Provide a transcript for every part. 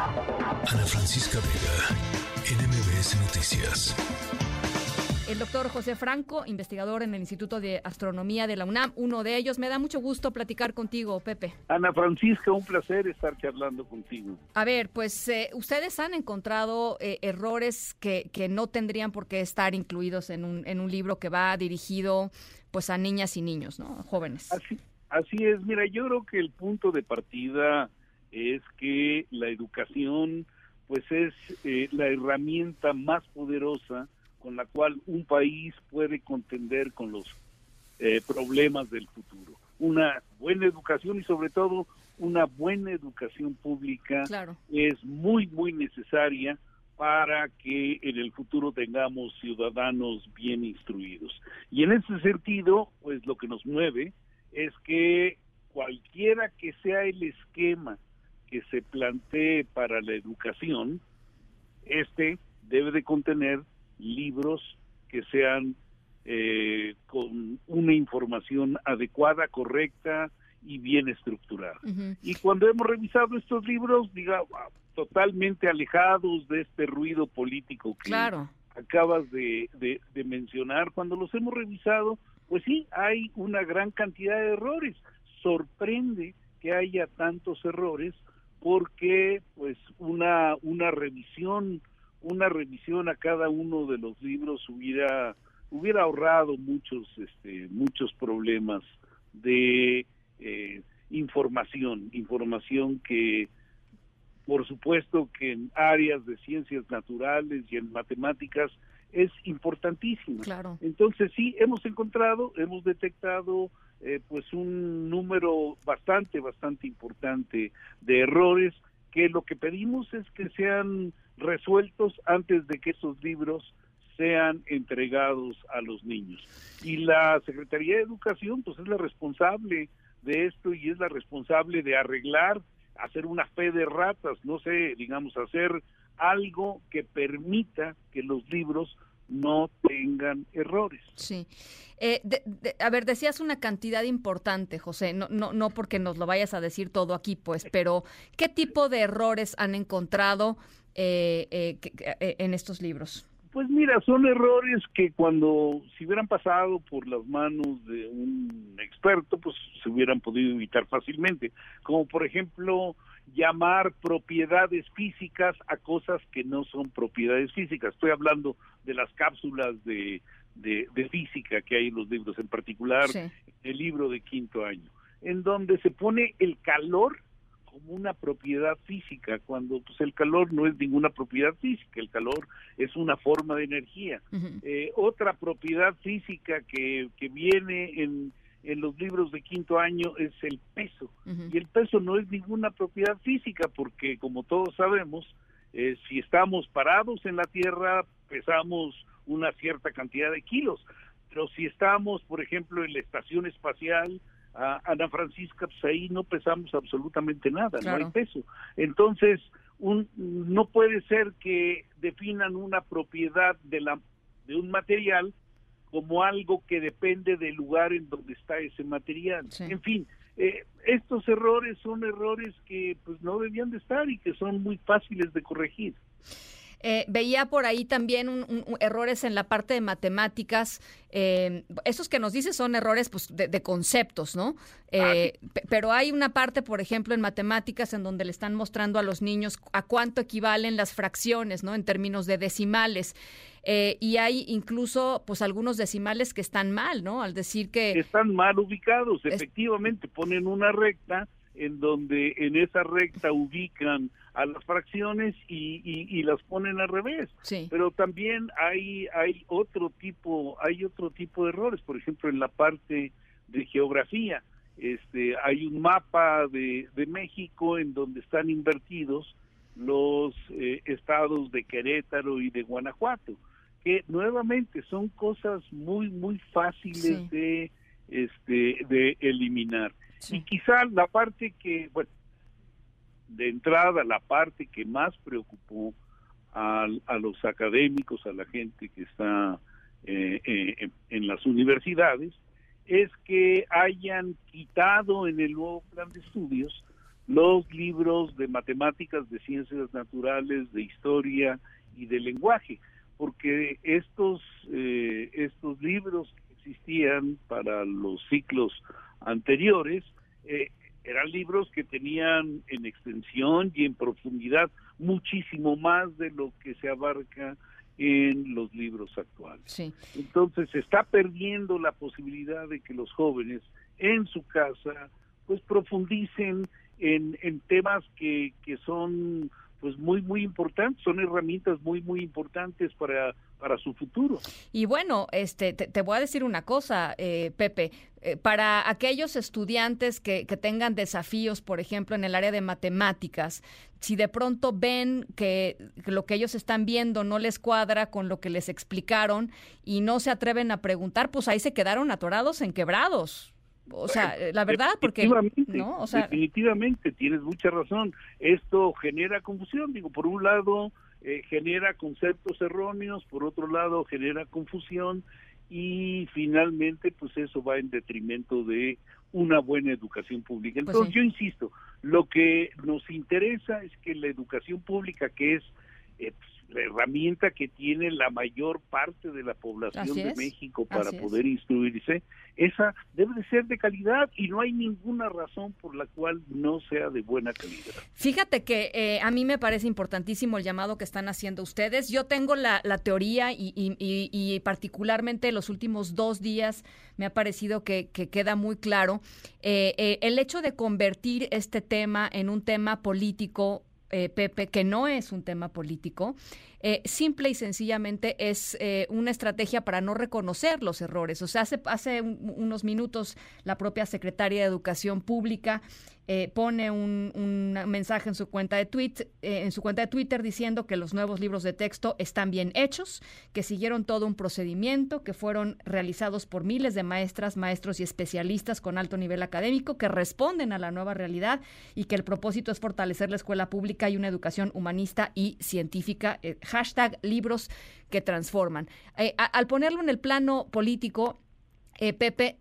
Ana Francisca Vega, NMBS Noticias. El doctor José Franco, investigador en el Instituto de Astronomía de la UNAM, uno de ellos. Me da mucho gusto platicar contigo, Pepe. Ana Francisca, un placer estar charlando contigo. A ver, pues eh, ustedes han encontrado eh, errores que, que, no tendrían por qué estar incluidos en un, en un libro que va dirigido pues a niñas y niños, ¿no? Jóvenes. Así, así es. Mira, yo creo que el punto de partida es que la educación pues es eh, la herramienta más poderosa con la cual un país puede contender con los eh, problemas del futuro. Una buena educación y sobre todo una buena educación pública es muy, muy necesaria para que en el futuro tengamos ciudadanos bien instruidos. Y en ese sentido, pues lo que nos mueve es que cualquiera que sea el esquema que se plantee para la educación, este debe de contener libros que sean eh, con una información adecuada, correcta y bien estructurada. Y cuando hemos revisado estos libros, diga, totalmente alejados de este ruido político que acabas de, de mencionar, cuando los hemos revisado, pues sí, hay una gran cantidad de errores. Sorprende que haya tantos errores porque pues una una revisión una revisión a cada uno de los libros hubiera hubiera ahorrado muchos este muchos problemas de eh, información información que por supuesto que en áreas de ciencias naturales y en matemáticas es importantísima claro. entonces sí hemos encontrado hemos detectado eh, pues un número bastante bastante importante de errores que lo que pedimos es que sean resueltos antes de que esos libros sean entregados a los niños. Y la Secretaría de Educación pues es la responsable de esto y es la responsable de arreglar, hacer una fe de ratas, no sé, digamos, hacer algo que permita que los libros no tengan errores. Sí. Eh, a ver, decías una cantidad importante, José, no, no, no porque nos lo vayas a decir todo aquí, pues, pero ¿qué tipo de errores han encontrado eh, eh, eh, en estos libros? Pues mira, son errores que cuando si hubieran pasado por las manos de un experto, pues se hubieran podido evitar fácilmente. Como por ejemplo, llamar propiedades físicas a cosas que no son propiedades físicas. Estoy hablando de las cápsulas de, de, física que hay en los libros, en particular el libro de quinto año, en donde se pone el calor como una propiedad física, cuando pues el calor no es ninguna propiedad física, el calor es una forma de energía. Eh, otra propiedad física que, que viene en, en los libros de quinto año es el peso, y el peso no es ninguna propiedad física, porque como todos sabemos, eh, si estamos parados en la Tierra, pesamos una cierta cantidad de kilos, pero si estamos, por ejemplo, en la estación espacial, a Ana Francisca, pues ahí no pesamos absolutamente nada, no hay peso. Entonces, un, no puede ser que definan una propiedad de, la, de un material como algo que depende del lugar en donde está ese material. En fin, eh, estos errores son errores que pues no debían de estar y que son muy fáciles de corregir. Eh, veía por ahí también errores en la parte de matemáticas. Eh, esos que nos dice son errores pues, de, conceptos, ¿no? Eh, ah, pero hay una parte, por ejemplo, en matemáticas en donde le están mostrando a los niños a cuánto equivalen las fracciones, ¿no? En términos de decimales. Y hay incluso, pues, algunos decimales que están mal, ¿no? Al decir que... Están mal ubicados, efectivamente. Ponen una recta en donde en esa recta ubican a las fracciones y, y, las ponen al revés. Pero también hay hay otro tipo hay otro tipo de errores, por ejemplo en la parte de geografía, este hay un mapa de, de México en donde están invertidos los eh, estados de Querétaro y de Guanajuato, que nuevamente son cosas muy muy fáciles de este de eliminar. Y quizá la parte que, bueno, de entrada, la parte que más preocupó a, los académicos, a la gente que está eh, eh, en las universidades, es que hayan quitado en el nuevo plan de estudios los libros de matemáticas, de ciencias naturales, de historia y de lenguaje, porque estos, eh, estos libros que existían para los ciclos anteriores eh, eran libros que tenían en extensión y en profundidad muchísimo más de lo que se abarca en los libros actuales. Entonces se está perdiendo la posibilidad de que los jóvenes en su casa pues profundicen en, en temas que, que son pues muy muy importantes, son herramientas muy muy importantes para para su futuro. Y bueno, este te, voy a decir una cosa, eh, Pepe, eh, para aquellos estudiantes que, que, tengan desafíos, por ejemplo, en el área de matemáticas, si de pronto ven que, que lo que ellos están viendo no les cuadra con lo que les explicaron y no se atreven a preguntar, pues ahí se quedaron atorados en quebrados. O sea, eh, la verdad, porque... ¿no? definitivamente, tienes mucha razón. Esto genera confusión. Digo, por un lado, eh, genera conceptos erróneos, por otro lado, genera confusión y finalmente, pues eso va en detrimento de una buena educación pública. Pues Entonces, yo insisto, lo que nos interesa es que la educación pública, que es eh, la herramienta que tiene la mayor parte de la población de México para poder instruirse, esa debe de ser de calidad y no hay ninguna razón por la cual no sea de buena calidad. Fíjate que eh, a mí me parece importantísimo el llamado que están haciendo ustedes. Yo tengo la, teoría y, particularmente los últimos dos días me ha parecido que, queda muy claro eh, eh, el hecho de convertir este tema en un tema político eh, Pepe, que no es un tema político, eh, simple y sencillamente es eh, una estrategia para no reconocer los errores. O sea, hace, hace unos minutos la propia secretaria de Educación Pública eh, pone un, mensaje en su cuenta de tweet, eh, en su cuenta de Twitter diciendo que los nuevos libros de texto están bien hechos, que siguieron todo un procedimiento, que fueron realizados por miles de maestras, maestros y especialistas con alto nivel académico que responden a la nueva realidad y que el propósito es fortalecer la escuela pública y una educación humanista y científica. Eh, hashtag libros que transforman. al ponerlo en el plano político, eh, Pepe,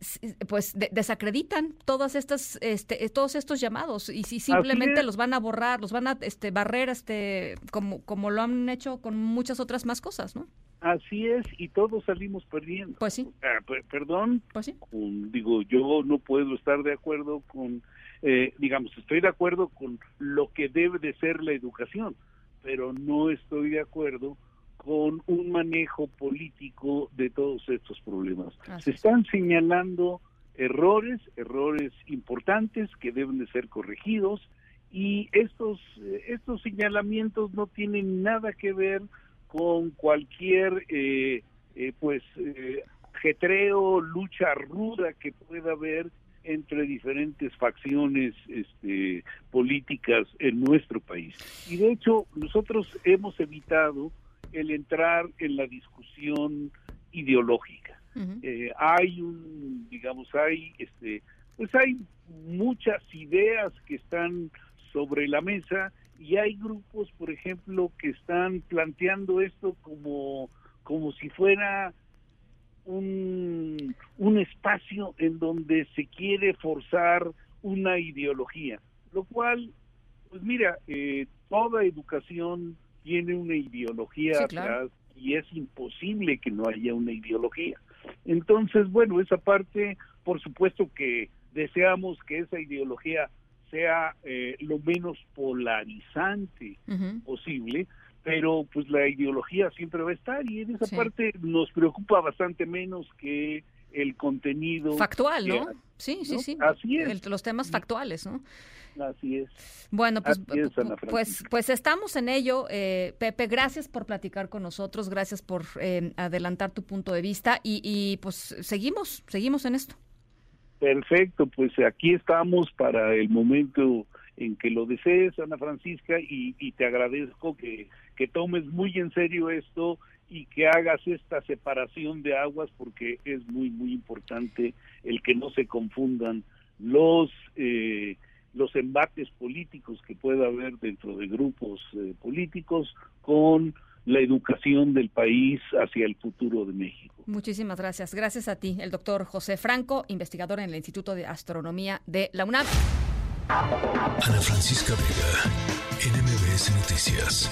pues desacreditan todas estas, este, eh, todos estos llamados y si simplemente los van a borrar, los van a este, barrer, este, como, como lo han hecho con muchas otras más cosas, ¿no? Así es, y todos salimos perdiendo. Pues sí. Ah, perdón, pues sí. digo, yo no puedo estar de acuerdo con, eh, digamos, estoy de acuerdo con lo que debe de ser la educación, pero no estoy de acuerdo con un manejo político de todos estos problemas. Se están señalando errores, errores importantes que deben de ser corregidos y estos eh, estos señalamientos no tienen nada que ver con cualquier eh, eh, pues jetreo, lucha ruda que pueda haber entre diferentes facciones este, políticas en nuestro país. Y de hecho, nosotros hemos evitado el entrar en la discusión ideológica. Eh, hay un, digamos, hay, este, pues hay muchas ideas que están sobre la mesa y hay grupos, por ejemplo, que están planteando esto como, como si fuera un, un espacio en donde se quiere forzar una ideología, lo cual, pues mira, eh, toda educación tiene una ideología atrás y es imposible que no haya una ideología. Entonces, bueno, esa parte, por supuesto que deseamos que esa ideología sea eh, lo menos polarizante posible, pero pues la ideología siempre va a estar y en esa parte nos preocupa bastante menos que el contenido factual, ¿no? Sí, sí, sí. Así es. los temas factuales, ¿no? Así es. Bueno, pues, pues, pues estamos en ello. Eh, Pepe, gracias por platicar con nosotros, gracias por eh, adelantar tu punto de vista y, y pues seguimos, seguimos en esto. Perfecto, pues aquí estamos para el momento en que lo desees, Ana Francisca, y, y te agradezco que, que tomes muy en serio esto y que hagas esta separación de aguas porque es muy, muy importante el que no se confundan los... Eh, los embates políticos que pueda haber dentro de grupos eh, políticos con la educación del país hacia el futuro de México. Muchísimas gracias. Gracias a ti, el doctor José Franco, investigador en el Instituto de Astronomía de la UNAM. Ana Francisca Vega, en MBS Noticias.